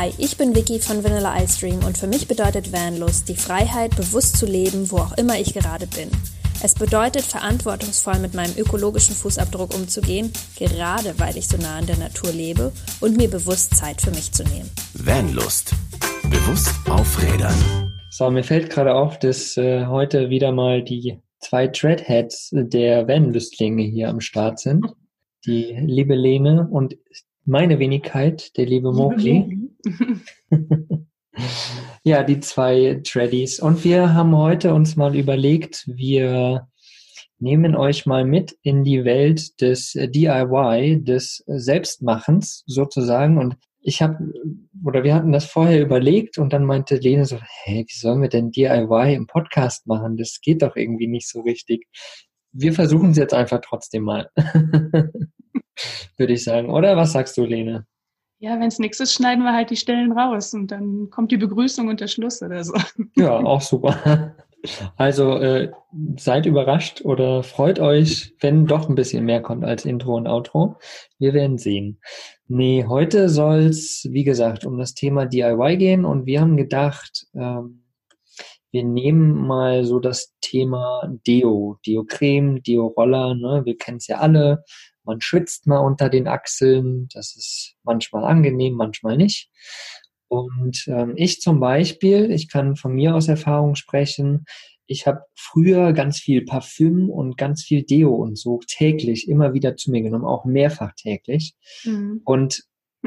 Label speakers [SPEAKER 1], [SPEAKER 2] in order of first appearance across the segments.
[SPEAKER 1] Hi, ich bin Vicky von Vanilla Ice Dream und für mich bedeutet Vanlust die Freiheit, bewusst zu leben, wo auch immer ich gerade bin. Es bedeutet, verantwortungsvoll mit meinem ökologischen Fußabdruck umzugehen, gerade weil ich so nah an der Natur lebe und mir bewusst Zeit für mich zu nehmen.
[SPEAKER 2] Vanlust. Bewusst aufrädern.
[SPEAKER 3] So, mir fällt gerade auf, dass äh, heute wieder mal die zwei Treadheads der Vanlustlinge hier am Start sind. Die liebe Lene und meine Wenigkeit, der liebe Mowgli. ja, die zwei Tradies. Und wir haben heute uns mal überlegt, wir nehmen euch mal mit in die Welt des DIY, des Selbstmachens sozusagen. Und ich habe, oder wir hatten das vorher überlegt und dann meinte Lene so, hey, wie sollen wir denn DIY im Podcast machen? Das geht doch irgendwie nicht so richtig. Wir versuchen es jetzt einfach trotzdem mal. Würde ich sagen. Oder was sagst du, Lene?
[SPEAKER 4] Ja, wenn es nichts ist, schneiden wir halt die Stellen raus und dann kommt die Begrüßung und der Schluss oder so.
[SPEAKER 3] Ja, auch super. Also äh, seid überrascht oder freut euch, wenn doch ein bisschen mehr kommt als Intro und Outro. Wir werden sehen. Nee, heute soll es, wie gesagt, um das Thema DIY gehen und wir haben gedacht, ähm, wir nehmen mal so das Thema Deo, Deo-Creme, Deo-Roller, ne? wir kennen es ja alle, man schwitzt mal unter den Achseln. Das ist manchmal angenehm, manchmal nicht. Und ähm, ich zum Beispiel, ich kann von mir aus Erfahrung sprechen, ich habe früher ganz viel Parfüm und ganz viel Deo und so täglich immer wieder zu mir genommen, auch mehrfach täglich. Mhm. Und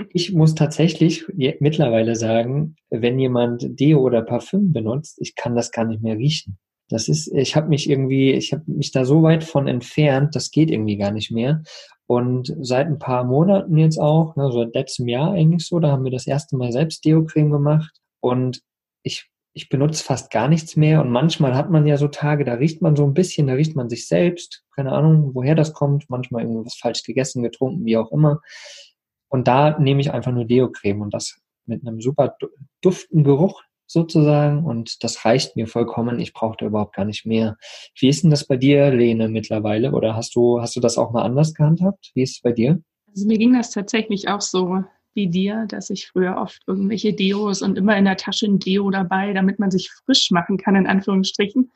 [SPEAKER 3] ich muss tatsächlich mittlerweile sagen, wenn jemand Deo oder Parfüm benutzt, ich kann das gar nicht mehr riechen. Das ist, ich habe mich irgendwie, ich habe mich da so weit von entfernt, das geht irgendwie gar nicht mehr. Und seit ein paar Monaten jetzt auch, ne, seit letztem Jahr eigentlich so, da haben wir das erste Mal selbst Deo-Creme gemacht und ich, ich benutze fast gar nichts mehr und manchmal hat man ja so Tage, da riecht man so ein bisschen, da riecht man sich selbst, keine Ahnung, woher das kommt, manchmal irgendwas falsch gegessen, getrunken, wie auch immer. Und da nehme ich einfach nur Deo-Creme und das mit einem super duften Geruch sozusagen und das reicht mir vollkommen. Ich brauche da überhaupt gar nicht mehr. Wie ist denn das bei dir, Lene, mittlerweile? Oder hast du, hast du das auch mal anders gehandhabt? Wie ist es bei dir?
[SPEAKER 4] Also mir ging das tatsächlich auch so wie dir, dass ich früher oft irgendwelche Deos und immer in der Tasche ein Deo dabei, damit man sich frisch machen kann, in Anführungsstrichen.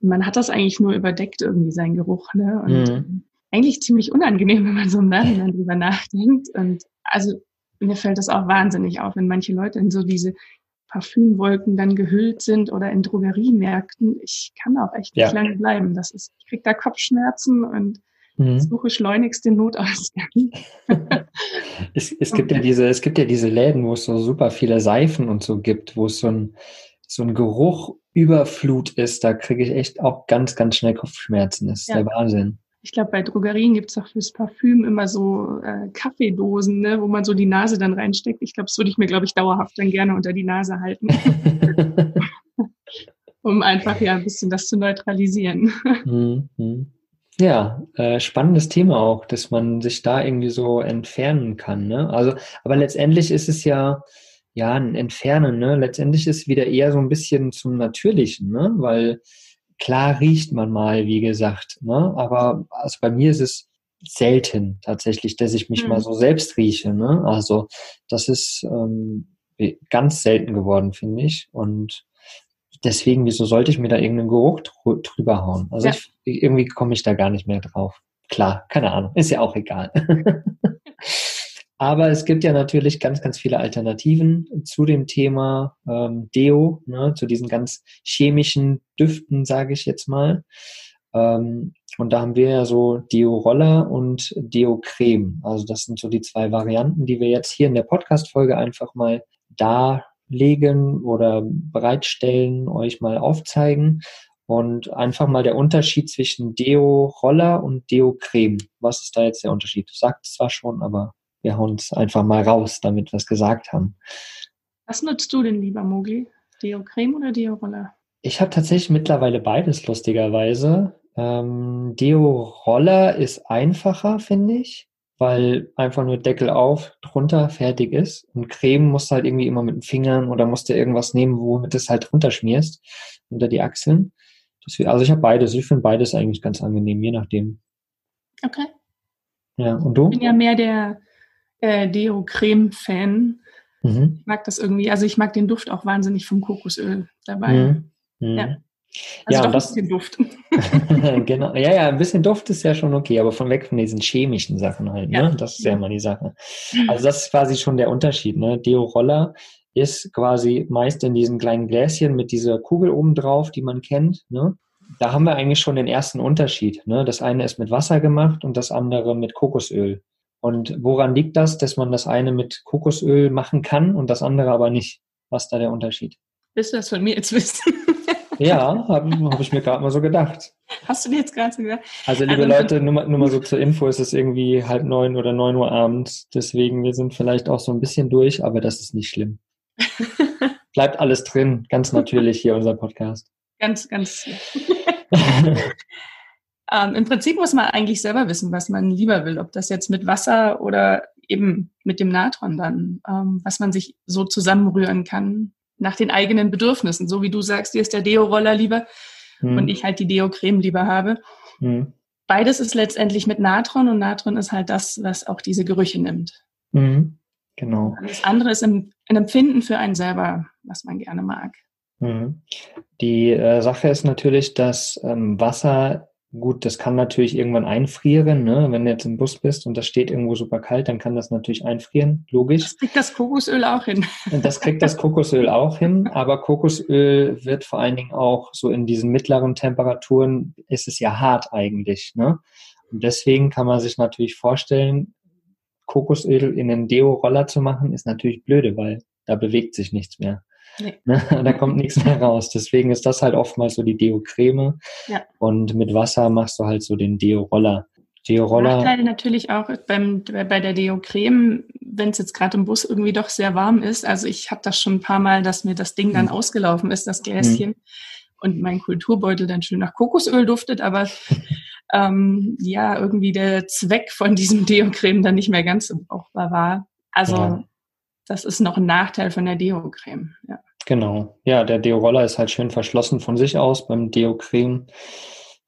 [SPEAKER 4] Man hat das eigentlich nur überdeckt, irgendwie sein Geruch, ne? Und mhm. eigentlich ziemlich unangenehm, wenn man so im Nachhinein drüber nachdenkt. Und also mir fällt das auch wahnsinnig auf, wenn manche Leute in so diese Parfümwolken dann gehüllt sind oder in Drogeriemärkten. Ich kann auch echt nicht ja. lange bleiben. Das ist, ich krieg da Kopfschmerzen und mhm. suche schleunigst den Notausgang.
[SPEAKER 3] es, es gibt ja diese, es gibt ja diese Läden, wo es so super viele Seifen und so gibt, wo es so ein, so ein Geruch Überflut ist. Da kriege ich echt auch ganz, ganz schnell Kopfschmerzen. Das ist ja. der Wahnsinn
[SPEAKER 4] ich glaube, bei Drogerien gibt es auch fürs Parfüm immer so äh, Kaffeedosen, ne, wo man so die Nase dann reinsteckt. Ich glaube, das würde ich mir, glaube ich, dauerhaft dann gerne unter die Nase halten. um einfach ja ein bisschen das zu neutralisieren.
[SPEAKER 3] Mhm. Ja, äh, spannendes Thema auch, dass man sich da irgendwie so entfernen kann. Ne? Also, aber letztendlich ist es ja, ja, ein Entfernen, ne? Letztendlich ist es wieder eher so ein bisschen zum Natürlichen, ne? Weil Klar riecht man mal, wie gesagt, ne? aber also bei mir ist es selten tatsächlich, dass ich mich mhm. mal so selbst rieche. Ne? Also das ist ähm, ganz selten geworden, finde ich. Und deswegen, wieso sollte ich mir da irgendeinen Geruch drüber hauen? Also ja. ich, irgendwie komme ich da gar nicht mehr drauf. Klar, keine Ahnung, ist ja auch egal. Aber es gibt ja natürlich ganz, ganz viele Alternativen zu dem Thema ähm, Deo, ne, zu diesen ganz chemischen Düften, sage ich jetzt mal. Ähm, und da haben wir ja so Deo-Roller und Deo-Creme. Also das sind so die zwei Varianten, die wir jetzt hier in der Podcast-Folge einfach mal darlegen oder bereitstellen, euch mal aufzeigen. Und einfach mal der Unterschied zwischen Deo-Roller und Deo-Creme. Was ist da jetzt der Unterschied? Du sagst zwar schon, aber wir hauen es einfach mal raus, damit wir es gesagt haben.
[SPEAKER 4] Was nutzt du denn lieber, Mogli? Deo-Creme oder Deo-Roller?
[SPEAKER 3] Ich habe tatsächlich mittlerweile beides, lustigerweise. Ähm, Deo-Roller ist einfacher, finde ich, weil einfach nur Deckel auf, drunter, fertig ist. Und Creme musst du halt irgendwie immer mit den Fingern oder musst du irgendwas nehmen, womit du es halt drunter schmierst, unter die Achseln. Deswegen, also ich habe beides. Ich finde beides eigentlich ganz angenehm, je nachdem.
[SPEAKER 4] Okay.
[SPEAKER 3] Ja, und du?
[SPEAKER 4] Ich bin ja mehr der äh, Deo-Creme-Fan. Mhm. Ich mag das irgendwie, also ich mag den Duft auch wahnsinnig vom Kokosöl dabei. Mhm. Mhm. Ja. Also ja, doch das, ein bisschen Duft.
[SPEAKER 3] genau. Ja, ja, ein bisschen Duft ist ja schon okay, aber von weg von diesen chemischen Sachen halt, ne? Das ist ja immer die Sache. Also das ist quasi schon der Unterschied, ne? Deo Roller ist quasi meist in diesen kleinen Gläschen mit dieser Kugel oben drauf, die man kennt, ne? Da haben wir eigentlich schon den ersten Unterschied, ne? Das eine ist mit Wasser gemacht und das andere mit Kokosöl. Und woran liegt das, dass man das eine mit Kokosöl machen kann und das andere aber nicht? Was ist da der Unterschied?
[SPEAKER 4] Willst du das von mir jetzt wissen?
[SPEAKER 3] Ja, habe hab ich mir gerade mal so gedacht.
[SPEAKER 4] Hast du dir jetzt gerade so gedacht?
[SPEAKER 3] Also, liebe also, Leute, nur mal, nur mal so zur Info, es ist irgendwie halb neun oder neun Uhr abends. Deswegen, wir sind vielleicht auch so ein bisschen durch, aber das ist nicht schlimm. Bleibt alles drin, ganz natürlich hier unser Podcast.
[SPEAKER 4] Ganz, ganz. Ähm, Im Prinzip muss man eigentlich selber wissen, was man lieber will, ob das jetzt mit Wasser oder eben mit dem Natron dann, ähm, was man sich so zusammenrühren kann, nach den eigenen Bedürfnissen. So wie du sagst, dir ist der Deo-Roller lieber hm. und ich halt die Deo-Creme lieber habe. Hm. Beides ist letztendlich mit Natron und Natron ist halt das, was auch diese Gerüche nimmt.
[SPEAKER 3] Hm. Genau.
[SPEAKER 4] Das andere ist ein Empfinden für einen selber, was man gerne mag.
[SPEAKER 3] Hm. Die äh, Sache ist natürlich, dass ähm, Wasser Gut, das kann natürlich irgendwann einfrieren, ne? Wenn du jetzt im Bus bist und das steht irgendwo super kalt, dann kann das natürlich einfrieren, logisch. Das
[SPEAKER 4] kriegt das Kokosöl auch hin.
[SPEAKER 3] Das kriegt das Kokosöl auch hin, aber Kokosöl wird vor allen Dingen auch so in diesen mittleren Temperaturen, ist es ja hart eigentlich, ne? Und deswegen kann man sich natürlich vorstellen, Kokosöl in einen Deo-Roller zu machen, ist natürlich blöde, weil da bewegt sich nichts mehr. Nee. Ne? Da kommt nichts mehr raus. Deswegen ist das halt oftmals so die Deo-Creme. Ja. Und mit Wasser machst du halt so den Deo-Roller.
[SPEAKER 4] Deo-Roller. Nachteil natürlich auch beim, bei der Deo-Creme, wenn es jetzt gerade im Bus irgendwie doch sehr warm ist. Also ich habe das schon ein paar Mal, dass mir das Ding dann mhm. ausgelaufen ist, das Gläschen. Mhm. Und mein Kulturbeutel dann schön nach Kokosöl duftet, aber ähm, ja, irgendwie der Zweck von diesem Deo-Creme dann nicht mehr ganz so brauchbar war. Also ja. Das ist noch ein Nachteil von der Deo-Creme. Ja.
[SPEAKER 3] Genau. Ja, der Deo-Roller ist halt schön verschlossen von sich aus. Beim Deo-Creme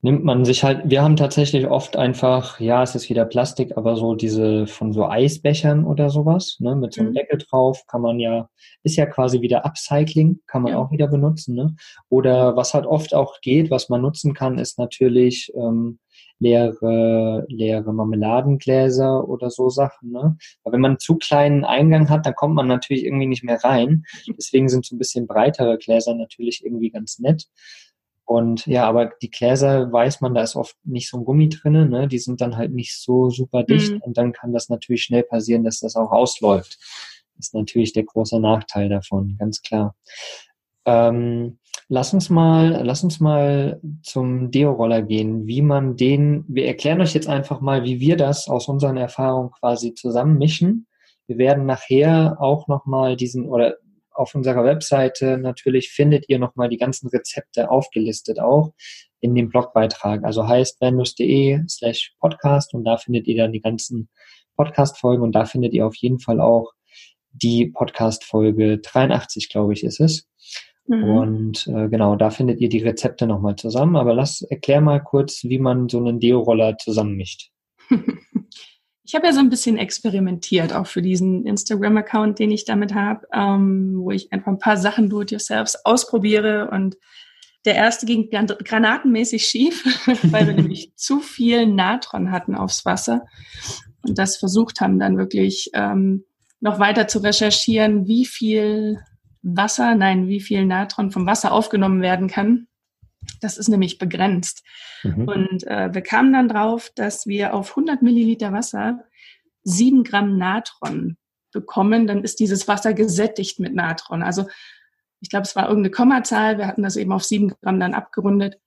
[SPEAKER 3] nimmt man sich halt, wir haben tatsächlich oft einfach, ja, es ist wieder Plastik, aber so diese von so Eisbechern oder sowas, ne, mit so einem mhm. Deckel drauf, kann man ja, ist ja quasi wieder Upcycling, kann man ja. auch wieder benutzen, ne? Oder was halt oft auch geht, was man nutzen kann, ist natürlich ähm, leere, leere Marmeladengläser oder so Sachen. Ne? Aber wenn man einen zu kleinen Eingang hat, dann kommt man natürlich irgendwie nicht mehr rein. Deswegen sind so ein bisschen breitere Gläser natürlich irgendwie ganz nett. Und ja, aber die Gläser weiß man, da ist oft nicht so ein Gummi drinne, ne? Die sind dann halt nicht so super dicht mhm. und dann kann das natürlich schnell passieren, dass das auch ausläuft. Das ist natürlich der große Nachteil davon, ganz klar. Ähm, lass uns mal, lass uns mal zum Deo-Roller gehen, wie man den, wir erklären euch jetzt einfach mal, wie wir das aus unseren Erfahrungen quasi zusammenmischen. Wir werden nachher auch nochmal diesen, oder auf unserer Webseite natürlich findet ihr nochmal die ganzen Rezepte aufgelistet auch in dem Blogbeitrag. Also heißt bandus.de slash podcast und da findet ihr dann die ganzen Podcast-Folgen und da findet ihr auf jeden Fall auch die Podcast-Folge 83, glaube ich, ist es. Mhm. Und äh, genau, da findet ihr die Rezepte nochmal zusammen. Aber lass, erklär mal kurz, wie man so einen Deo-Roller zusammenmischt.
[SPEAKER 4] Ich habe ja so ein bisschen experimentiert, auch für diesen Instagram-Account, den ich damit habe, ähm, wo ich einfach ein paar Sachen do-it-yourselves ausprobiere. Und der erste ging granatenmäßig schief, weil wir nämlich zu viel Natron hatten aufs Wasser und das versucht haben, dann wirklich ähm, noch weiter zu recherchieren, wie viel Wasser, nein, wie viel Natron vom Wasser aufgenommen werden kann. Das ist nämlich begrenzt. Mhm. Und äh, wir kamen dann drauf, dass wir auf 100 Milliliter Wasser sieben Gramm Natron bekommen. Dann ist dieses Wasser gesättigt mit Natron. Also ich glaube, es war irgendeine Kommazahl. Wir hatten das eben auf sieben Gramm dann abgerundet.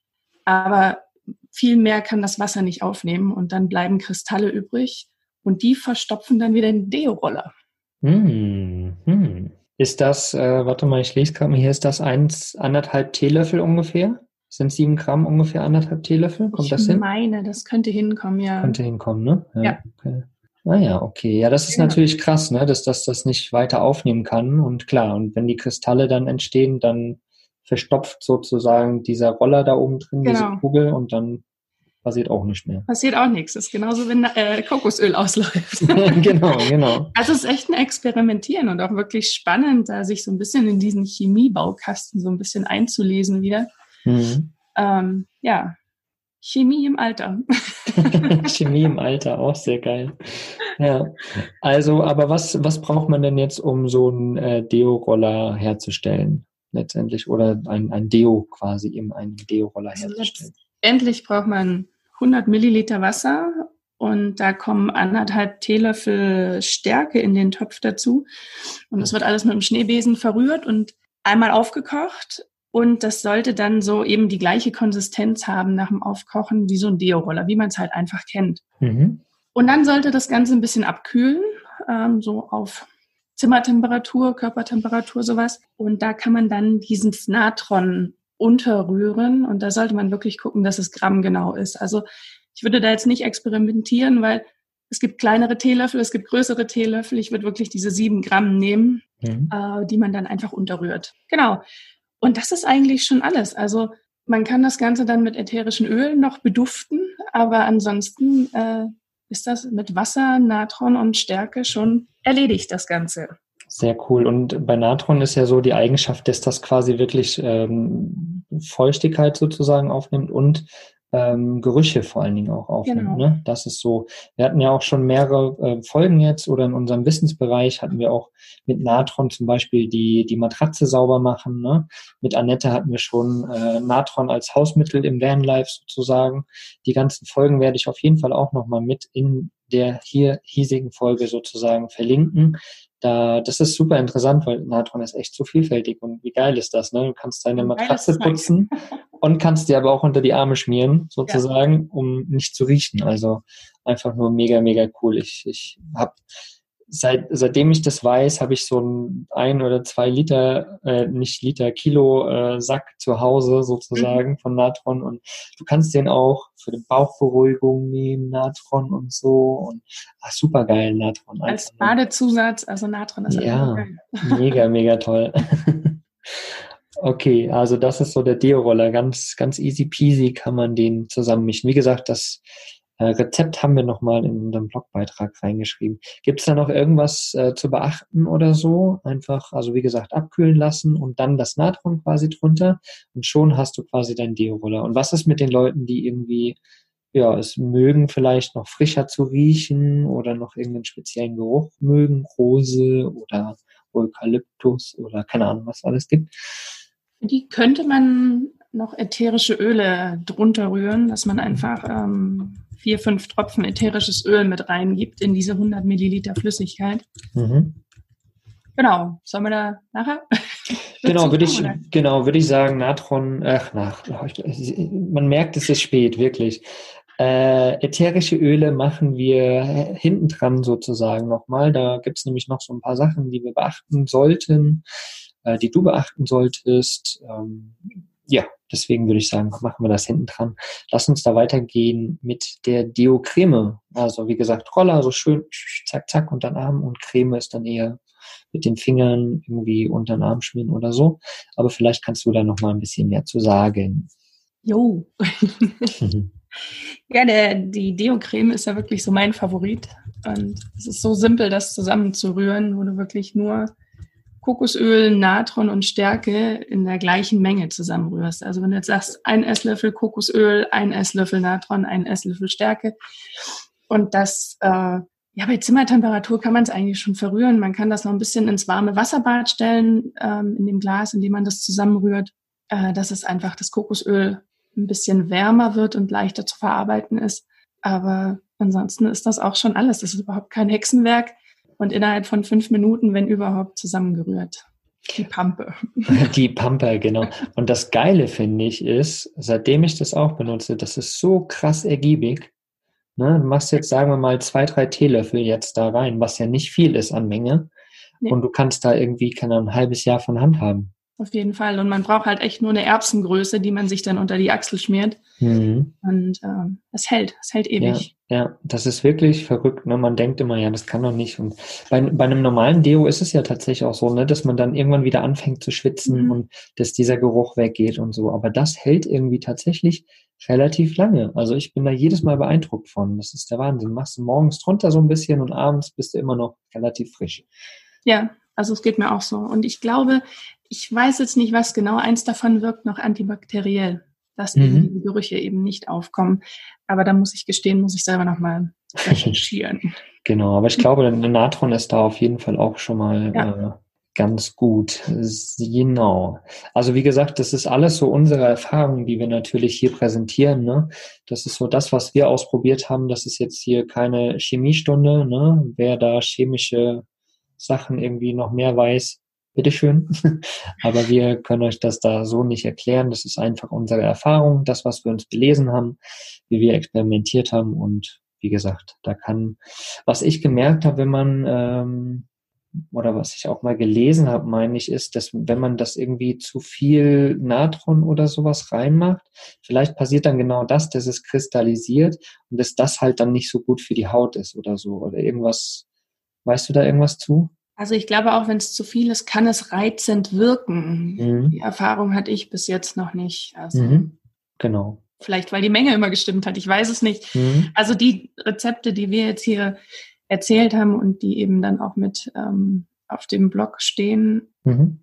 [SPEAKER 4] Aber viel mehr kann das Wasser nicht aufnehmen und dann bleiben Kristalle übrig und die verstopfen dann wieder den Deo-Roller.
[SPEAKER 3] Hm, hm. Ist das, äh, warte mal, ich lese gerade mal, hier ist das eins, anderthalb Teelöffel ungefähr? Sind sieben Gramm ungefähr anderthalb Teelöffel? Kommt
[SPEAKER 4] ich
[SPEAKER 3] das hin?
[SPEAKER 4] Ich meine, das könnte hinkommen, ja.
[SPEAKER 3] Könnte hinkommen, ne? Ja. ja. Okay. Ah ja, okay. Ja, das ist ja. natürlich krass, ne, dass das das nicht weiter aufnehmen kann. Und klar, und wenn die Kristalle dann entstehen, dann verstopft sozusagen dieser Roller da oben drin, genau. diese Kugel, und dann passiert auch nicht mehr.
[SPEAKER 4] Passiert auch nichts. Das ist genauso, wenn äh, Kokosöl ausläuft.
[SPEAKER 3] genau, genau.
[SPEAKER 4] Also es ist echt ein Experimentieren und auch wirklich spannend, da sich so ein bisschen in diesen Chemiebaukasten so ein bisschen einzulesen wieder. Mhm. Ähm, ja, Chemie im Alter.
[SPEAKER 3] Chemie im Alter, auch sehr geil. Ja. Also, aber was, was braucht man denn jetzt, um so einen äh, Deo-Roller herzustellen? Letztendlich. Oder ein, ein Deo quasi eben einen Deo-Roller also herzustellen?
[SPEAKER 4] Letztendlich braucht man 100 Milliliter Wasser und da kommen anderthalb Teelöffel Stärke in den Topf dazu. Und das wird alles mit dem Schneebesen verrührt und einmal aufgekocht und das sollte dann so eben die gleiche Konsistenz haben nach dem Aufkochen wie so ein Deo-Roller, wie man es halt einfach kennt. Mhm. Und dann sollte das Ganze ein bisschen abkühlen, ähm, so auf Zimmertemperatur, Körpertemperatur, sowas. Und da kann man dann diesen Natron unterrühren und da sollte man wirklich gucken, dass es grammgenau ist. Also ich würde da jetzt nicht experimentieren, weil es gibt kleinere Teelöffel, es gibt größere Teelöffel. Ich würde wirklich diese sieben Gramm nehmen, mhm. äh, die man dann einfach unterrührt. Genau. Und das ist eigentlich schon alles. Also man kann das Ganze dann mit ätherischen Ölen noch beduften, aber ansonsten äh, ist das mit Wasser, Natron und Stärke schon erledigt, das Ganze.
[SPEAKER 3] Sehr cool. Und bei Natron ist ja so die Eigenschaft, dass das quasi wirklich ähm, Feuchtigkeit sozusagen aufnimmt und ähm, Gerüche vor allen Dingen auch aufnimmt. Genau. Ne? Das ist so. Wir hatten ja auch schon mehrere äh, Folgen jetzt oder in unserem Wissensbereich hatten wir auch mit Natron zum Beispiel die, die Matratze sauber machen. Ne? Mit Annette hatten wir schon äh, Natron als Hausmittel im Vanlife sozusagen. Die ganzen Folgen werde ich auf jeden Fall auch nochmal mit in der hier hiesigen Folge sozusagen verlinken. Da, das ist super interessant, weil Natron ist echt so vielfältig und wie geil ist das, ne? Du kannst deine Matratze putzen und kannst dir aber auch unter die Arme schmieren, sozusagen, ja. um nicht zu riechen. Also einfach nur mega, mega cool. Ich, ich habe seit, seitdem ich das weiß, habe ich so ein ein oder zwei Liter, äh, nicht Liter, Kilo äh, Sack zu Hause sozusagen mhm. von Natron und du kannst den auch für die Bauchberuhigung nehmen, Natron und so und ach, super geil Natron.
[SPEAKER 4] Als. Badezusatz, also Natron ist
[SPEAKER 3] ja mega, mega toll. Okay, also das ist so der Deo-Roller. Ganz, ganz easy peasy kann man den zusammenmischen. Wie gesagt, das äh, Rezept haben wir nochmal in unserem Blogbeitrag reingeschrieben. Gibt es da noch irgendwas äh, zu beachten oder so? Einfach, also wie gesagt, abkühlen lassen und dann das Natron quasi drunter und schon hast du quasi deinen Deo-Roller. Und was ist mit den Leuten, die irgendwie, ja, es mögen vielleicht noch frischer zu riechen oder noch irgendeinen speziellen Geruch mögen, Rose oder Eukalyptus oder keine Ahnung, was alles gibt.
[SPEAKER 4] Die könnte man noch ätherische Öle drunter rühren, dass man einfach ähm, vier, fünf Tropfen ätherisches Öl mit reingibt in diese 100 Milliliter Flüssigkeit. Mhm. Genau. Sollen wir da nachher?
[SPEAKER 3] Genau, würde ich, genau, würde ich sagen, Natron, ach, nach, man merkt, es ist spät, wirklich. Äh, ätherische Öle machen wir hinten dran sozusagen nochmal. Da gibt es nämlich noch so ein paar Sachen, die wir beachten sollten, äh, die du beachten solltest. Ähm, ja, deswegen würde ich sagen, machen wir das hinten dran. Lass uns da weitergehen mit der Deo-Creme. Also wie gesagt, Roller, so schön zack, zack unter den Arm und Creme ist dann eher mit den Fingern irgendwie unter den Arm schmieren oder so. Aber vielleicht kannst du da noch mal ein bisschen mehr zu sagen.
[SPEAKER 4] Jo. ja, der, die Deo-Creme ist ja wirklich so mein Favorit. Und es ist so simpel, das zusammenzurühren, wo du wirklich nur Kokosöl, Natron und Stärke in der gleichen Menge zusammenrührst. Also wenn du jetzt sagst, ein Esslöffel Kokosöl, ein Esslöffel Natron, ein Esslöffel Stärke und das, äh, ja, bei Zimmertemperatur kann man es eigentlich schon verrühren. Man kann das noch ein bisschen ins warme Wasserbad stellen, ähm, in dem Glas, in dem man das zusammenrührt, äh, dass es einfach das Kokosöl ein bisschen wärmer wird und leichter zu verarbeiten ist. Aber ansonsten ist das auch schon alles. Das ist überhaupt kein Hexenwerk und innerhalb von fünf Minuten, wenn überhaupt, zusammengerührt. Die Pampe.
[SPEAKER 3] Die Pampe, genau. Und das Geile finde ich ist, seitdem ich das auch benutze, das ist so krass ergiebig. Ne? Du machst jetzt, sagen wir mal, zwei, drei Teelöffel jetzt da rein, was ja nicht viel ist an Menge. Nee. Und du kannst da irgendwie, keine Ahnung, ein halbes Jahr von Hand haben.
[SPEAKER 4] Auf jeden Fall. Und man braucht halt echt nur eine Erbsengröße, die man sich dann unter die Achsel schmiert.
[SPEAKER 3] Mhm.
[SPEAKER 4] Und ähm, es hält, es hält ewig.
[SPEAKER 3] Ja, ja, das ist wirklich verrückt. Ne? Man denkt immer, ja, das kann doch nicht. Und bei, bei einem normalen Deo ist es ja tatsächlich auch so, ne, dass man dann irgendwann wieder anfängt zu schwitzen
[SPEAKER 4] Mhm.
[SPEAKER 3] und dass dieser Geruch weggeht und so. Aber das hält irgendwie tatsächlich relativ lange. Also ich bin da jedes Mal beeindruckt von. Das ist der Wahnsinn. Machst du morgens drunter so ein bisschen und abends bist du immer noch relativ frisch.
[SPEAKER 4] Ja, also es geht mir auch so. Und ich glaube, ich weiß jetzt nicht, was genau. Eins davon wirkt noch antibakteriell, dass
[SPEAKER 3] Mhm.
[SPEAKER 4] die Gerüche eben nicht aufkommen. Aber da muss ich gestehen, muss ich selber nochmal recherchieren.
[SPEAKER 3] Genau, aber ich glaube, Natron ist da auf jeden Fall auch schon mal
[SPEAKER 4] Ja.
[SPEAKER 3] äh, ganz gut. Genau. Also wie gesagt, das ist alles so unsere Erfahrungen, die wir natürlich hier präsentieren. Ne? Das ist so das, was wir ausprobiert haben. Das ist jetzt hier keine Chemiestunde. Ne? Wer da chemische Sachen irgendwie noch mehr weiß, bitteschön. Aber wir können euch das da so nicht erklären. Das ist einfach unsere Erfahrung, das, was wir uns belesen haben, wie wir experimentiert haben und wie gesagt, da kann, was ich gemerkt habe, wenn man, ähm, oder was ich auch mal gelesen habe, meine ich, ist, dass wenn man das irgendwie zu viel Natron oder sowas reinmacht, vielleicht passiert dann genau das, dass es kristallisiert und dass das halt dann nicht so gut für die Haut ist oder so oder irgendwas. Weißt du da irgendwas zu?
[SPEAKER 4] Also ich glaube, auch wenn es zu viel ist, kann es reizend wirken.
[SPEAKER 3] Mhm.
[SPEAKER 4] Die Erfahrung hatte ich bis jetzt noch nicht. Also
[SPEAKER 3] Mhm. Genau.
[SPEAKER 4] vielleicht, weil die Menge immer gestimmt hat. Ich weiß es nicht.
[SPEAKER 3] Mhm.
[SPEAKER 4] Also die Rezepte, die wir jetzt hier erzählt haben und die eben dann auch mit ähm, auf dem Blog stehen,
[SPEAKER 3] Mhm.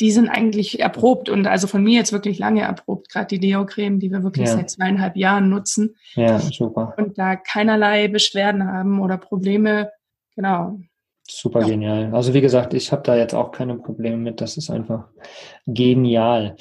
[SPEAKER 4] die sind eigentlich erprobt und also von mir jetzt wirklich lange erprobt, gerade die Deo-Creme, die wir wirklich
[SPEAKER 3] Ja.
[SPEAKER 4] seit zweieinhalb Jahren nutzen
[SPEAKER 3] Ja, super.
[SPEAKER 4] und da keinerlei Beschwerden haben oder Probleme. Genau.
[SPEAKER 3] Super
[SPEAKER 4] Ja.
[SPEAKER 3] genial. Also wie gesagt, ich habe da jetzt auch keine Probleme mit. Das ist einfach genial.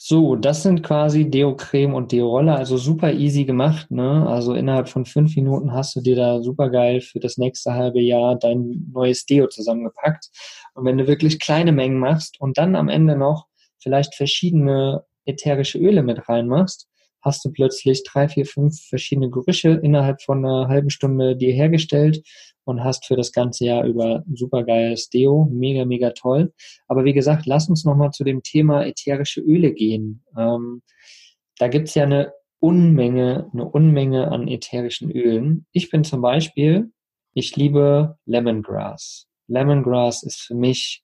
[SPEAKER 3] So, das sind quasi Deo-Creme und Deo-Roller, also super easy gemacht. Ne? Also innerhalb von fünf Minuten hast du dir da super geil für das nächste halbe Jahr dein neues Deo zusammengepackt. Und wenn du wirklich kleine Mengen machst und dann am Ende noch vielleicht verschiedene ätherische Öle mit reinmachst, hast du plötzlich drei, vier, fünf verschiedene Gerüche innerhalb von einer halben Stunde dir hergestellt und hast für das ganze Jahr über ein super geiles Deo. Mega, mega toll. Aber wie gesagt, lass uns nochmal zu dem Thema ätherische Öle gehen. Ähm, da gibt's ja eine Unmenge, eine Unmenge an ätherischen Ölen. Ich bin zum Beispiel, ich liebe Lemongrass. Lemongrass ist für mich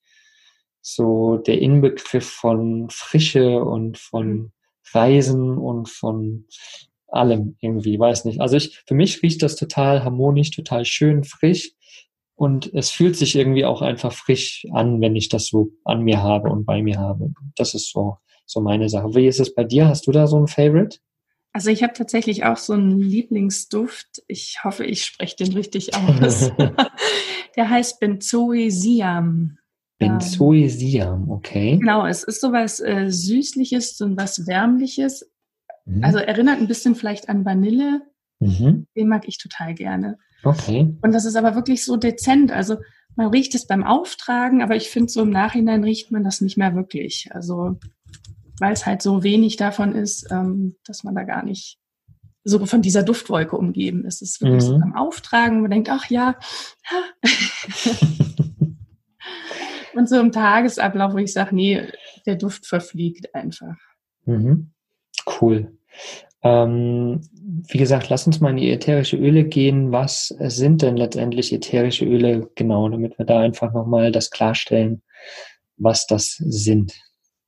[SPEAKER 3] so der Inbegriff von Frische und von Reisen und von allem irgendwie, weiß nicht. Also ich, für mich riecht das total harmonisch, total schön, frisch und es fühlt sich irgendwie auch einfach frisch an, wenn ich das so an mir habe und bei mir habe. Das ist so, so meine Sache. Wie ist es bei dir? Hast du da so ein Favorite?
[SPEAKER 4] Also ich habe tatsächlich auch so einen Lieblingsduft. Ich hoffe, ich spreche den richtig aus. Der heißt Benzoesiam.
[SPEAKER 3] Benzoesiam, okay.
[SPEAKER 4] Genau, es ist sowas äh, Süßliches und was Wärmliches.
[SPEAKER 3] Mhm.
[SPEAKER 4] Also erinnert ein bisschen vielleicht an Vanille.
[SPEAKER 3] mhm.
[SPEAKER 4] Den mag ich total gerne.
[SPEAKER 3] Okay.
[SPEAKER 4] Und das ist aber wirklich so dezent. Also man riecht es beim Auftragen, aber ich finde so im Nachhinein riecht man das nicht mehr wirklich. Also weil es halt so wenig davon ist, ähm, dass man da gar nicht so von dieser Duftwolke umgeben ist. Es ist wirklich so
[SPEAKER 3] Mhm.
[SPEAKER 4] beim Auftragen, man denkt, ach ja. Und so im Tagesablauf, wo ich sage, nee, der Duft verfliegt einfach.
[SPEAKER 3] Mhm. Cool. Ähm, wie gesagt, lass uns mal in die ätherische Öle gehen. Was sind denn letztendlich ätherische Öle genau, damit wir da einfach nochmal das klarstellen, was das sind?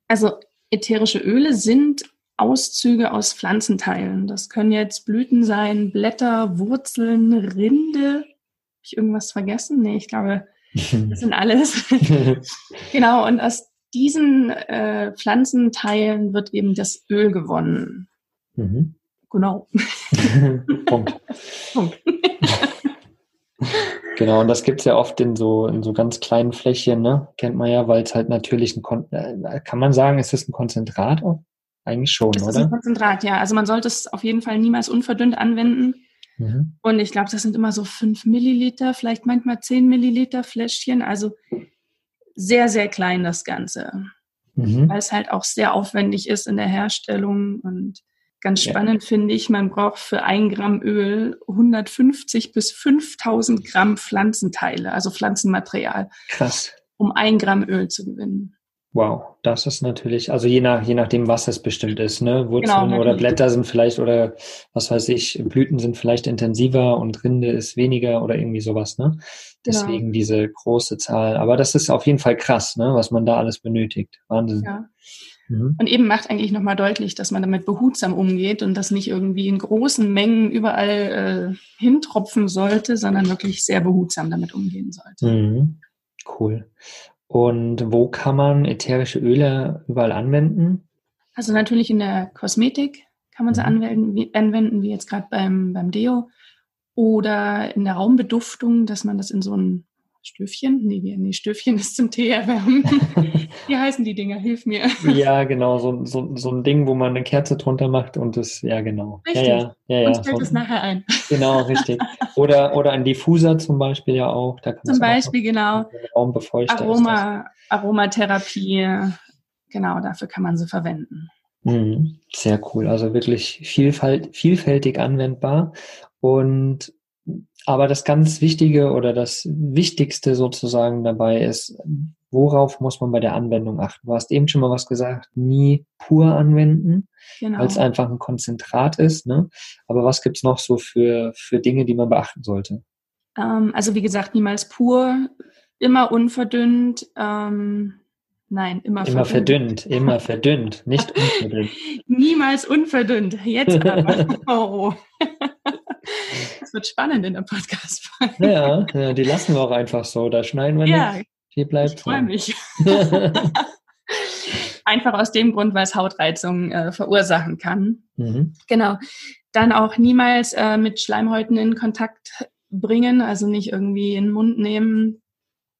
[SPEAKER 4] Also ätherische Öle sind Auszüge aus Pflanzenteilen. Das können jetzt Blüten sein, Blätter, Wurzeln, Rinde. Habe ich irgendwas vergessen? Nee, ich glaube, das sind alles. genau, und aus diesen äh, Pflanzenteilen wird eben das Öl gewonnen.
[SPEAKER 3] mhm.
[SPEAKER 4] Genau.
[SPEAKER 3] Punkt.
[SPEAKER 4] Punkt.
[SPEAKER 3] Genau, und das gibt's ja oft in so, in so ganz kleinen Fläschchen, ne? Kennt man ja, weil es halt natürlich ein Kon äh, kann man sagen, ist es ein Konzentrat? Eigentlich schon,
[SPEAKER 4] Das ist ein
[SPEAKER 3] oder?
[SPEAKER 4] Konzentrat, ja. Also man sollte es auf jeden Fall niemals unverdünnt anwenden.
[SPEAKER 3] Mhm.
[SPEAKER 4] Und ich glaube, das sind immer so fünf Milliliter, vielleicht manchmal zehn Milliliter Fläschchen. Also sehr, sehr klein das Ganze.
[SPEAKER 3] Mhm.
[SPEAKER 4] weil es halt auch sehr aufwendig ist in der Herstellung und ganz
[SPEAKER 3] Ja.
[SPEAKER 4] spannend finde ich, man braucht für ein Gramm Öl 150 bis 5000 Gramm Pflanzenteile, also Pflanzenmaterial,
[SPEAKER 3] Krass.
[SPEAKER 4] um ein Gramm Öl zu gewinnen.
[SPEAKER 3] Wow, das ist natürlich, also je nach, je nachdem, was es bestimmt ist, ne? Wurzeln
[SPEAKER 4] Genau,
[SPEAKER 3] oder. Blätter sind vielleicht oder was weiß ich, Blüten sind vielleicht intensiver und Rinde ist weniger oder irgendwie sowas, ne?
[SPEAKER 4] Genau.
[SPEAKER 3] Deswegen diese große Zahl. Aber das ist auf jeden Fall krass, ne? Was man da alles benötigt. Wahnsinn.
[SPEAKER 4] Ja.
[SPEAKER 3] Mhm.
[SPEAKER 4] Und eben macht eigentlich nochmal deutlich, dass man damit behutsam umgeht und das nicht irgendwie in großen Mengen überall äh, hintropfen sollte, sondern wirklich sehr behutsam damit umgehen sollte.
[SPEAKER 3] Mhm. Cool. Und wo kann man ätherische Öle überall anwenden?
[SPEAKER 4] Also natürlich in der Kosmetik kann man sie
[SPEAKER 3] Mhm.
[SPEAKER 4] anwenden, wie, anwenden, wie jetzt gerade beim, beim Deo. Oder in der Raumbeduftung, dass man das in so ein Stöfchen, nee, nee Stöfchen ist zum Tee erwärmen. wie heißen die Dinger? Hilf mir.
[SPEAKER 3] Ja, genau, so, so, so ein Ding, wo man eine Kerze drunter macht und das, ja, genau.
[SPEAKER 4] Richtig.
[SPEAKER 3] Ja, ja, ja, ja.
[SPEAKER 4] Uns fällt
[SPEAKER 3] so-
[SPEAKER 4] es nachher ein.
[SPEAKER 3] Genau, richtig. Oder, oder ein Diffuser zum Beispiel ja auch. Da kann
[SPEAKER 4] Zum Beispiel, genau.
[SPEAKER 3] Raumbefeuchter. ist
[SPEAKER 4] Aroma, Aromatherapie, genau, dafür kann man sie verwenden.
[SPEAKER 3] Mhm, sehr cool. Also wirklich vielfalt, vielfältig anwendbar. Und aber das ganz Wichtige oder das Wichtigste sozusagen dabei ist, worauf muss man bei der Anwendung achten? Du hast eben schon mal was gesagt, nie pur anwenden,
[SPEAKER 4] Genau.
[SPEAKER 3] weil es einfach ein Konzentrat ist. Ne? Aber was gibt's noch so für, für Dinge, die man beachten sollte?
[SPEAKER 4] Ähm, also wie gesagt, niemals pur, immer unverdünnt. Ähm, nein, immer,
[SPEAKER 3] Immer verdünnt, immer verdünnt, nicht unverdünnt.
[SPEAKER 4] Niemals unverdünnt. Jetzt aber. Das wird spannend in der Podcast-Folge.
[SPEAKER 3] Ja, ja, die lassen wir auch einfach so. Da schneiden wir
[SPEAKER 4] Ja,
[SPEAKER 3] nichts. Die bleibt
[SPEAKER 4] ich freue mich. Einfach aus dem Grund, weil es Hautreizungen äh, verursachen kann.
[SPEAKER 3] mhm.
[SPEAKER 4] Genau. Dann auch niemals äh, mit Schleimhäuten in Kontakt bringen, also nicht irgendwie in den Mund nehmen,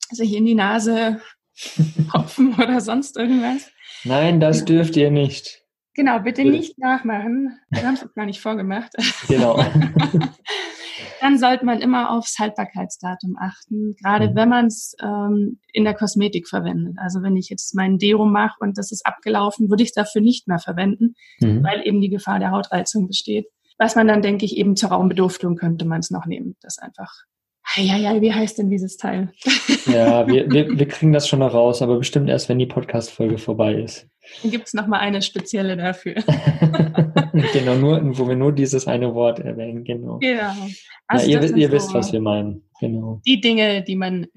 [SPEAKER 4] sich in die Nase hopfen oder sonst irgendwas.
[SPEAKER 3] Nein, das dürft ihr nicht.
[SPEAKER 4] Genau, bitte nicht nachmachen. Wir haben es uns gar nicht vorgemacht.
[SPEAKER 3] Genau.
[SPEAKER 4] Dann sollte man immer aufs Haltbarkeitsdatum achten, gerade
[SPEAKER 3] Mhm.
[SPEAKER 4] wenn man es ähm, in der Kosmetik verwendet. Also wenn ich jetzt meinen Deo mache und das ist abgelaufen, würde ich es dafür nicht mehr verwenden,
[SPEAKER 3] Mhm.
[SPEAKER 4] weil eben die Gefahr der Hautreizung besteht. Was man dann, denke ich, eben zur Raumbeduftung könnte man es noch nehmen. Das einfach, ja, ja, wie heißt denn dieses Teil?
[SPEAKER 3] Ja, wir, wir, wir kriegen das schon noch raus, aber bestimmt erst, wenn die Podcast-Folge vorbei ist.
[SPEAKER 4] Dann gibt es nochmal eine spezielle dafür.
[SPEAKER 3] genau, nur, wo wir nur dieses eine Wort erwähnen, genau.
[SPEAKER 4] genau.
[SPEAKER 3] Ja,
[SPEAKER 4] Also
[SPEAKER 3] ihr wisst,
[SPEAKER 4] sind
[SPEAKER 3] ihr wisst,
[SPEAKER 4] so
[SPEAKER 3] was wir meinen. Genau.
[SPEAKER 4] Die Dinge, die man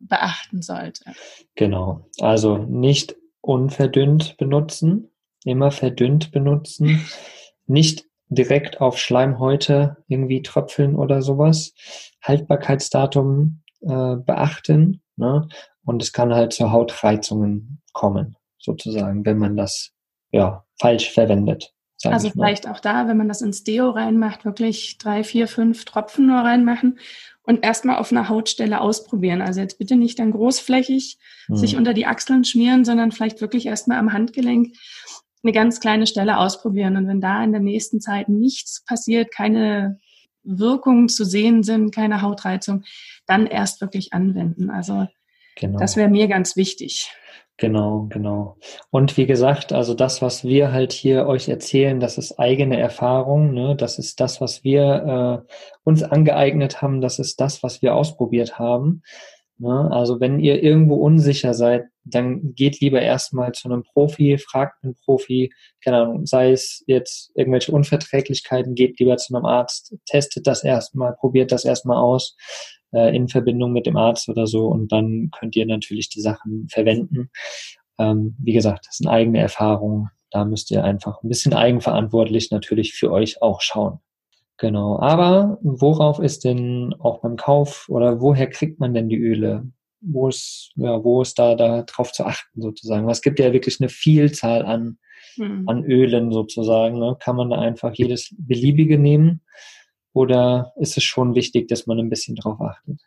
[SPEAKER 4] beachten sollte.
[SPEAKER 3] Genau. Also nicht unverdünnt benutzen, immer verdünnt benutzen, nicht direkt auf Schleimhäute irgendwie tröpfeln oder sowas, Haltbarkeitsdatum äh, beachten, ne? Und es kann halt zu Hautreizungen kommen, sozusagen, wenn man das ja falsch verwendet.
[SPEAKER 4] Also vielleicht auch da, wenn man das ins Deo reinmacht, wirklich drei, vier, fünf Tropfen nur reinmachen und erstmal auf einer Hautstelle ausprobieren. Also jetzt bitte nicht dann großflächig
[SPEAKER 3] Hm.
[SPEAKER 4] sich unter die Achseln schmieren, sondern vielleicht wirklich erstmal am Handgelenk eine ganz kleine Stelle ausprobieren. Und wenn da in der nächsten Zeit nichts passiert, keine Wirkungen zu sehen sind, keine Hautreizung, dann erst wirklich anwenden. Also
[SPEAKER 3] genau.
[SPEAKER 4] das wäre mir ganz wichtig.
[SPEAKER 3] Genau, genau. Und wie gesagt, also das, was wir halt hier euch erzählen, das ist eigene Erfahrung, ne? Das ist das, was wir äh, uns angeeignet haben, das ist das, was wir ausprobiert haben. Ne? Also wenn ihr irgendwo unsicher seid, dann geht lieber erstmal zu einem Profi, fragt einen Profi, keine Ahnung, sei es jetzt irgendwelche Unverträglichkeiten, geht lieber zu einem Arzt, testet das erstmal, probiert das erstmal aus äh, in Verbindung mit dem Arzt oder so und dann könnt ihr natürlich die Sachen verwenden. Ähm, wie gesagt, das sind eigene Erfahrungen. Da müsst ihr einfach ein bisschen eigenverantwortlich natürlich für euch auch schauen. Genau. Aber worauf ist denn auch beim Kauf oder woher kriegt man denn die Öle? Wo ist, ja, wo ist da, da drauf zu achten sozusagen? Es gibt ja wirklich eine Vielzahl an,
[SPEAKER 4] Hm.
[SPEAKER 3] an Ölen sozusagen. Ne? Kann man da einfach jedes beliebige nehmen? Oder ist es schon wichtig, dass man ein bisschen drauf achtet?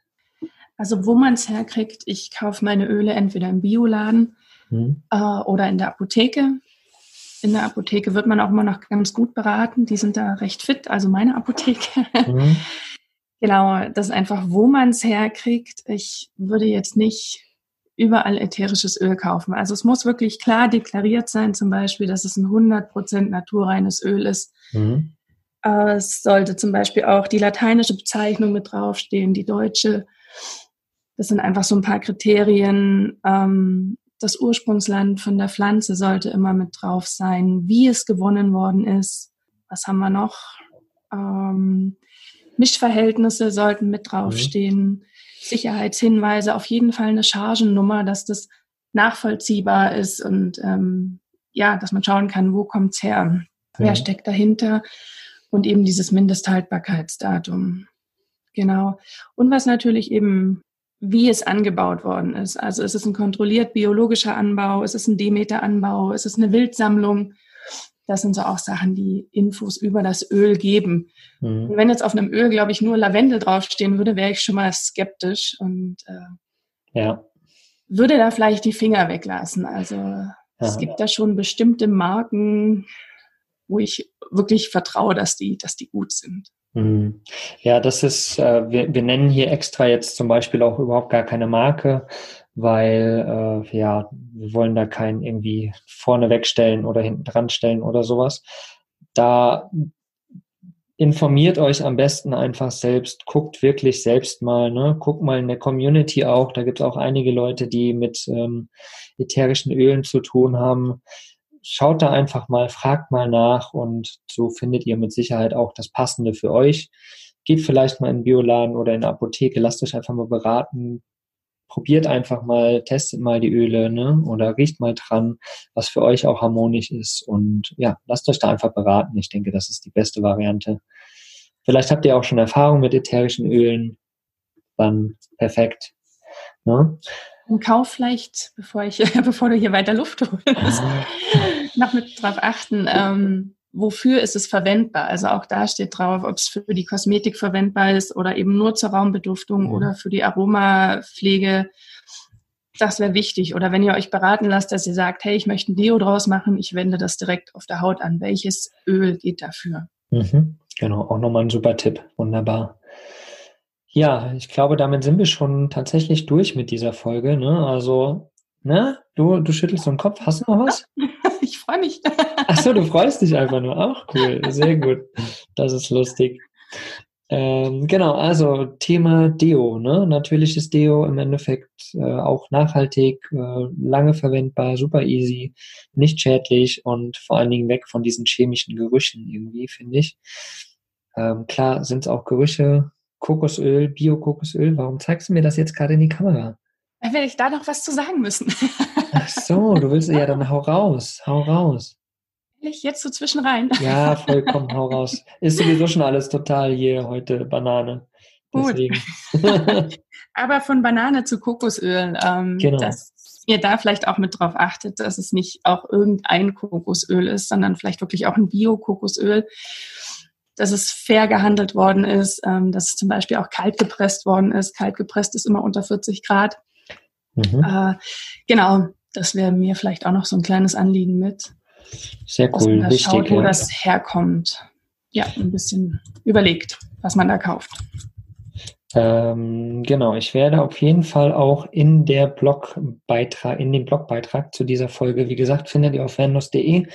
[SPEAKER 4] Also wo man es herkriegt, ich kaufe meine Öle entweder im Bioladen
[SPEAKER 3] Hm?
[SPEAKER 4] äh, oder in der Apotheke. In der Apotheke wird man auch immer noch ganz gut beraten. Die sind da recht fit, also meine Apotheke.
[SPEAKER 3] Mhm.
[SPEAKER 4] genau, das ist einfach, wo man es herkriegt. Ich würde jetzt nicht überall ätherisches Öl kaufen. Also es muss wirklich klar deklariert sein, zum Beispiel, dass es ein 100% naturreines Öl ist.
[SPEAKER 3] Mhm.
[SPEAKER 4] Es sollte zum Beispiel auch die lateinische Bezeichnung mit draufstehen, die deutsche. Das sind einfach so ein paar Kriterien. Ähm, das Ursprungsland von der Pflanze sollte immer mit drauf sein, wie es gewonnen worden ist. Was haben wir noch? Ähm, Mischverhältnisse sollten mit draufstehen. Mhm. Sicherheitshinweise, auf jeden Fall eine Chargennummer, dass das nachvollziehbar ist und ähm, ja, dass man schauen kann, wo kommt's her, mhm. wer steckt dahinter und eben dieses Mindesthaltbarkeitsdatum. Genau. Und was natürlich eben, wie es angebaut worden ist. Also ist es ein kontrolliert biologischer Anbau, ist es ein Demeter-Anbau, ist es eine Wildsammlung? Das sind so auch Sachen, die Infos über das Öl geben. Mhm. Und wenn jetzt auf einem Öl, glaube ich, nur Lavendel draufstehen würde, wäre ich schon mal skeptisch und äh, ja. würde da vielleicht die Finger weglassen. Also es gibt da schon bestimmte Marken, wo ich wirklich vertraue, dass die, dass die gut sind.
[SPEAKER 3] Mhm. Ja, das ist, äh, wir, wir nennen hier extra jetzt zum Beispiel auch überhaupt gar keine Marke, weil äh, ja, wir wollen da keinen irgendwie vorne wegstellen oder hinten dran stellen oder sowas. Da informiert euch am besten einfach selbst, guckt wirklich selbst mal, ne? guckt mal in der Community auch, da gibt es auch einige Leute, die mit ähm, ätherischen Ölen zu tun haben. Schaut da einfach mal, fragt mal nach und so findet ihr mit Sicherheit auch das Passende für euch. Geht vielleicht mal in den Bioladen oder in eine Apotheke, lasst euch einfach mal beraten, probiert einfach mal, testet mal die Öle, ne? Oder riecht mal dran, was für euch auch harmonisch ist. Und ja, lasst euch da einfach beraten. Ich denke, das ist die beste Variante. Vielleicht habt ihr auch schon Erfahrung mit ätherischen Ölen. Dann perfekt.
[SPEAKER 4] Ne? Im Kauf vielleicht, bevor ich, bevor du hier weiter Luft holst, ah. noch mit drauf achten. Ähm, wofür ist es verwendbar? Also auch da steht drauf, ob es für die Kosmetik verwendbar ist oder eben nur zur Raumbeduftung mhm. oder für die Aromapflege. Das wäre wichtig. Oder wenn ihr euch beraten lasst, dass ihr sagt, hey, ich möchte ein Deo draus machen, ich wende das direkt auf der Haut an. Welches Öl geht dafür?
[SPEAKER 3] Mhm. Genau, auch nochmal ein super Tipp. Wunderbar. Ja, ich glaube, damit sind wir schon tatsächlich durch mit dieser Folge. Ne? Also na, du, du schüttelst so den Kopf. Hast du noch was?
[SPEAKER 4] Ich freue mich.
[SPEAKER 3] Ach so, du freust dich einfach nur. Auch cool. Sehr gut. Das ist lustig. Ähm, genau, also Thema Deo, ne? Natürliches Deo im Endeffekt äh, auch nachhaltig, äh, lange verwendbar, super easy, nicht schädlich und vor allen Dingen weg von diesen chemischen Gerüchen irgendwie, finde ich. Ähm, klar sind es auch Gerüche, Kokosöl, Bio-Kokosöl. Warum zeigst du mir das jetzt gerade in die Kamera?
[SPEAKER 4] Dann werde ich da noch was zu sagen müssen.
[SPEAKER 3] Ach so, du willst ja dann hau raus, hau raus.
[SPEAKER 4] Ich jetzt so zwischen rein.
[SPEAKER 3] Ja, vollkommen, hau raus. Ist sowieso schon alles total hier heute Banane.
[SPEAKER 4] Gut. Aber von Banane zu Kokosöl, ähm, genau. dass ihr da vielleicht auch mit drauf achtet, dass es nicht auch irgendein Kokosöl ist, sondern vielleicht wirklich auch ein Bio-Kokosöl, dass es fair gehandelt worden ist, ähm, dass es zum Beispiel auch kalt gepresst worden ist. Kalt gepresst ist immer unter 40 Grad. Mhm. Äh, genau, das wäre mir vielleicht auch noch so ein kleines Anliegen mit.
[SPEAKER 3] Sehr cool,
[SPEAKER 4] dass wichtig. Schaut, wo ja. das herkommt. Ja, ein bisschen überlegt, was man da kauft.
[SPEAKER 3] Ähm, genau, ich werde auf jeden Fall auch in der Blogbeitrag, in dem Blogbeitrag zu dieser Folge, wie gesagt, findet ihr auf vanlos.de.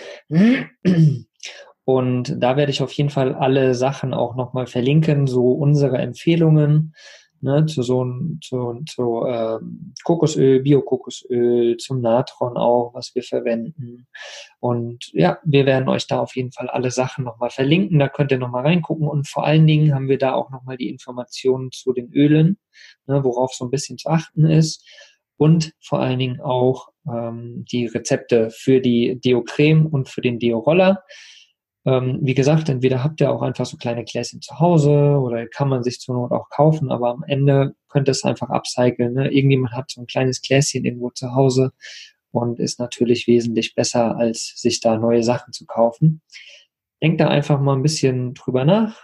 [SPEAKER 3] Und da werde ich auf jeden Fall alle Sachen auch nochmal verlinken, so unsere Empfehlungen, ne, zu so zu, zu ähm, Kokosöl, Bio-Kokosöl, zum Natron auch, was wir verwenden. Und ja, wir werden euch da auf jeden Fall alle Sachen nochmal verlinken. Da könnt ihr nochmal reingucken. Und vor allen Dingen haben wir da auch nochmal die Informationen zu den Ölen, ne, worauf so ein bisschen zu achten ist. Und vor allen Dingen auch ähm, die Rezepte für die Deo-Creme und für den Deo-Roller. Ähm, wie gesagt, entweder habt ihr auch einfach so kleine Gläschen zu Hause oder kann man sich zur Not auch kaufen, aber am Ende könnt ihr es einfach upcyclen. Ne? Irgendjemand hat so ein kleines Gläschen irgendwo zu Hause und ist natürlich wesentlich besser, als sich da neue Sachen zu kaufen. Denkt da einfach mal ein bisschen drüber nach,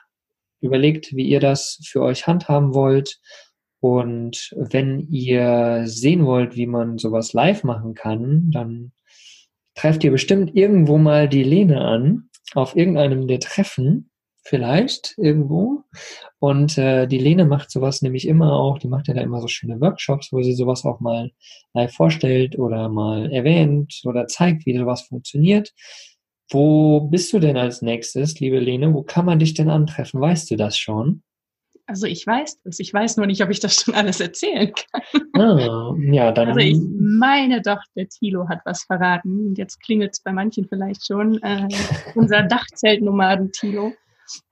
[SPEAKER 3] überlegt, wie ihr das für euch handhaben wollt. Und wenn ihr sehen wollt, wie man sowas live machen kann, dann trefft ihr bestimmt irgendwo mal die Lene an auf irgendeinem der Treffen, vielleicht irgendwo. Und äh, die Lene macht sowas nämlich immer auch, die macht ja da immer so schöne Workshops, wo sie sowas auch mal live vorstellt oder mal erwähnt oder zeigt, wie sowas funktioniert. Wo bist du denn als nächstes, liebe Lene? Wo kann man dich denn antreffen? Weißt du das schon?
[SPEAKER 4] Also ich weiß das. Ich weiß nur nicht, ob ich das schon alles erzählen kann.
[SPEAKER 3] Ah, ja, dann.
[SPEAKER 4] Also ich meine doch, der Thilo hat was verraten. Jetzt klingelt es bei manchen vielleicht schon. Äh, unser Dachzeltnomaden Thilo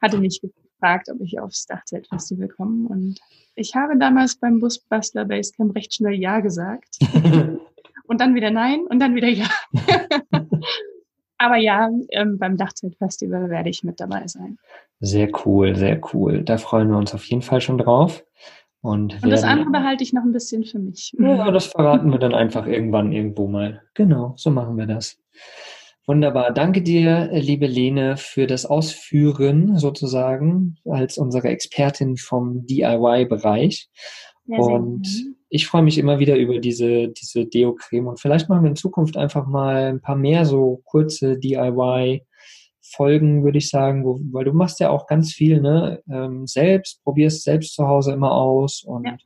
[SPEAKER 4] hatte mich gefragt, ob ich aufs Dachzeltfestival komme. Und ich habe damals beim Busbustler Basecamp recht schnell Ja gesagt. und dann wieder Nein und dann wieder Ja. Aber ja, ähm, beim Dachzeltfestival werde ich mit dabei sein.
[SPEAKER 3] Sehr cool, sehr cool. Da freuen wir uns auf jeden Fall schon drauf. Und,
[SPEAKER 4] und das andere behalte ich noch ein bisschen für mich.
[SPEAKER 3] Ja, das verraten wir dann einfach irgendwann irgendwo mal. Genau, so machen wir das. Wunderbar. Danke dir, liebe Lene, für das Ausführen sozusagen als unsere Expertin vom DIY-Bereich. und ich freue mich immer wieder über diese, diese Deo-Creme. Und vielleicht machen wir in Zukunft einfach mal ein paar mehr so kurze DIY-Folgen, würde ich sagen, wo, weil du machst ja auch ganz viel, ne? Ähm, selbst, probierst selbst zu Hause immer aus und ja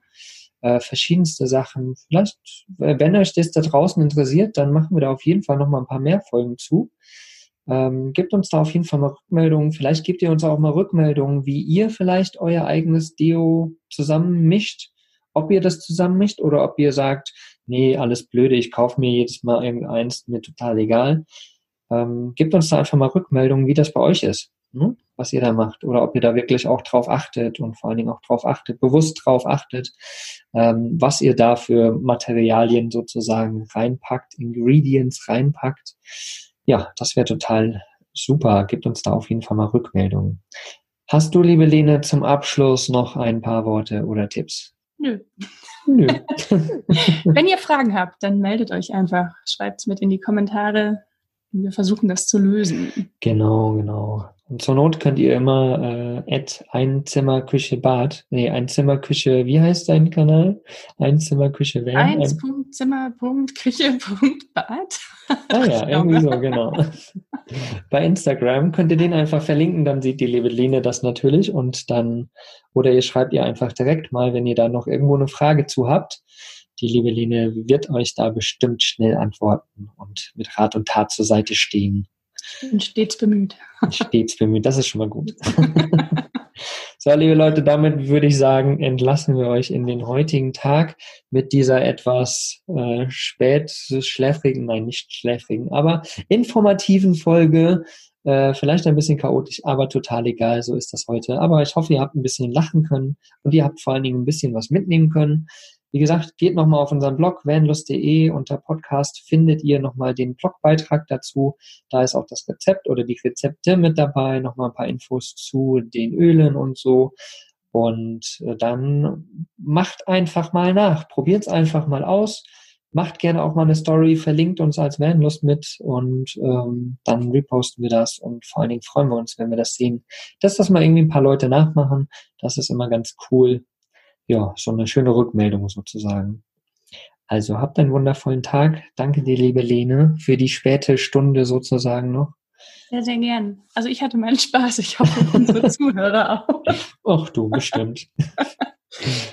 [SPEAKER 3] äh, verschiedenste Sachen. Vielleicht, wenn euch das da draußen interessiert, dann machen wir da auf jeden Fall noch mal ein paar mehr Folgen zu. Ähm, gebt uns da auf jeden Fall mal Rückmeldungen. Vielleicht gebt ihr uns auch mal Rückmeldungen, wie ihr vielleicht euer eigenes Deo zusammenmischt. Ob ihr das zusammenmischt oder ob ihr sagt, nee, alles blöde, ich kaufe mir jedes Mal irgendeins, mir total egal. Ähm, gebt uns da einfach mal Rückmeldungen, wie das bei euch ist ne? was ihr da macht oder ob ihr da wirklich auch drauf achtet und vor allen Dingen auch drauf achtet, bewusst drauf achtet, ähm, was ihr da für Materialien sozusagen reinpackt, Ingredients reinpackt. Ja, das wäre total super. Gebt uns da auf jeden Fall mal Rückmeldungen. Hast du, liebe Lene, zum Abschluss noch ein paar Worte oder Tipps?
[SPEAKER 4] Nö. Nö. Wenn ihr Fragen habt, dann meldet euch einfach. Schreibt es mit in die Kommentare. Wir versuchen das zu lösen.
[SPEAKER 3] Genau, genau. Und zur Not könnt ihr immer äh, Ad Einzimmer Küche Bad, nee, Einzimmer Küche, wie heißt dein Kanal? Einzimmer Küche
[SPEAKER 4] Van? Eins Punkt Zimmer Punkt Küche Punkt Bad.
[SPEAKER 3] Ah ja, irgendwie so, genau. Bei Instagram könnt ihr den einfach verlinken, dann sieht die liebe Lene das natürlich und dann, oder ihr schreibt ihr einfach direkt mal, wenn ihr da noch irgendwo eine Frage zu habt. Die liebe Lene wird euch da bestimmt schnell antworten und mit Rat und Tat zur Seite stehen.
[SPEAKER 4] Und stets bemüht.
[SPEAKER 3] Stets bemüht, das ist schon mal gut. so, liebe Leute, damit würde ich sagen, entlassen wir euch in den heutigen Tag mit dieser etwas äh, spät schläfrigen, nein, nicht schläfrigen, aber informativen Folge. Äh, vielleicht ein bisschen chaotisch, aber total egal, so ist das heute. Aber ich hoffe, ihr habt ein bisschen lachen können und ihr habt vor allen Dingen ein bisschen was mitnehmen können. Wie gesagt, geht nochmal auf unseren Blog vanlust.de. Unter Podcast findet ihr nochmal den Blogbeitrag dazu. Da ist auch das Rezept oder die Rezepte mit dabei, nochmal ein paar Infos zu den Ölen und so. Und äh, dann macht einfach mal nach. Probiert es einfach mal aus. Macht gerne auch mal eine Story, verlinkt uns als Vanlust mit und ähm, dann reposten wir das und vor allen Dingen freuen wir uns, wenn wir das sehen, dass das mal irgendwie ein paar Leute nachmachen. Das ist immer ganz cool ja, so eine schöne Rückmeldung sozusagen. Also habt einen wundervollen Tag. Danke dir, liebe Lene, für die späte Stunde sozusagen noch.
[SPEAKER 4] Sehr, sehr gern. Also ich hatte meinen Spaß. Ich hoffe, unsere Zuhörer auch.
[SPEAKER 3] Ach du, bestimmt.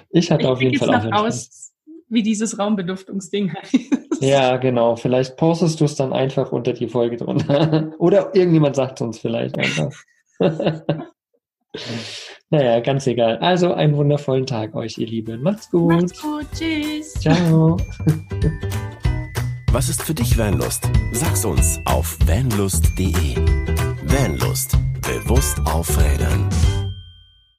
[SPEAKER 3] Ich hatte ich auf jeden Fall auch
[SPEAKER 4] nach aus, wie dieses Raumbeduftungsding heißt.
[SPEAKER 3] Ja, genau. Vielleicht postest du es dann einfach unter die Folge drunter. Oder irgendjemand sagt es uns vielleicht einfach. Naja, ganz egal. Also einen wundervollen Tag euch, ihr Lieben. Macht's gut.
[SPEAKER 4] Macht's gut. Tschüss.
[SPEAKER 3] Ciao.
[SPEAKER 2] Was ist für dich Vanlust? Sag's uns auf vanlust.de. Vanlust. Bewusst aufrädern.